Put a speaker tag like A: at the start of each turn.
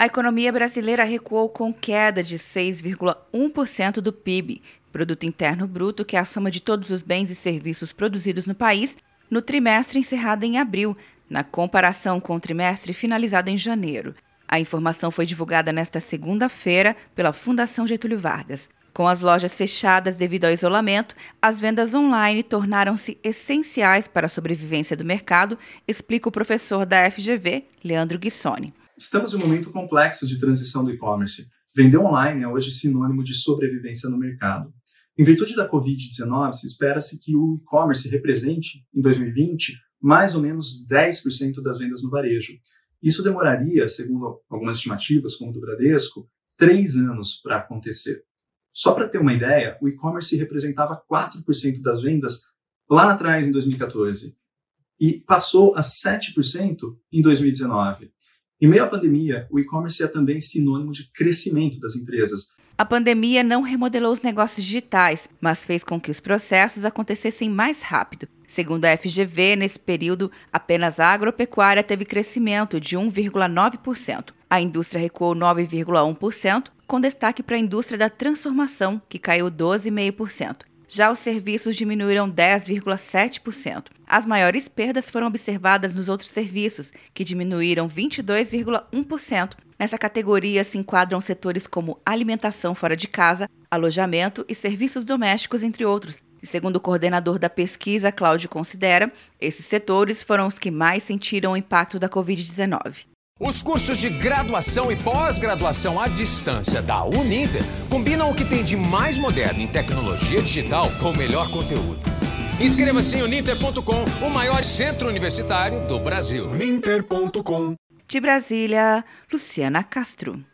A: A economia brasileira recuou com queda de 6,1% do PIB, Produto Interno Bruto, que é a soma de todos os bens e serviços produzidos no país, no trimestre encerrado em abril, na comparação com o trimestre finalizado em janeiro. A informação foi divulgada nesta segunda-feira pela Fundação Getúlio Vargas. Com as lojas fechadas devido ao isolamento, as vendas online tornaram-se essenciais para a sobrevivência do mercado, explica o professor da FGV, Leandro Guissoni.
B: Estamos em um momento complexo de transição do e-commerce. Vender online é hoje sinônimo de sobrevivência no mercado. Em virtude da Covid-19, se espera-se que o e-commerce represente, em 2020, mais ou menos 10% das vendas no varejo. Isso demoraria, segundo algumas estimativas, como do Bradesco, três anos para acontecer. Só para ter uma ideia, o e-commerce representava 4% das vendas lá atrás, em 2014, e passou a 7% em 2019. Em meio à pandemia, o e-commerce é também sinônimo de crescimento das empresas.
A: A pandemia não remodelou os negócios digitais, mas fez com que os processos acontecessem mais rápido. Segundo a FGV, nesse período, apenas a agropecuária teve crescimento de 1,9%. A indústria recuou 9,1%, com destaque para a indústria da transformação, que caiu 12,5%. Já os serviços diminuíram 10,7%. As maiores perdas foram observadas nos outros serviços, que diminuíram 22,1%. Nessa categoria se enquadram setores como alimentação fora de casa, alojamento e serviços domésticos, entre outros. E segundo o coordenador da pesquisa, Cláudio Considera, esses setores foram os que mais sentiram o impacto da Covid-19.
C: Os cursos de graduação e pós-graduação à distância da Uninter combinam o que tem de mais moderno em tecnologia digital com o melhor conteúdo. Inscreva-se em uninter.com, o maior centro universitário do Brasil.
A: Uninter.com. De Brasília, Luciana Castro.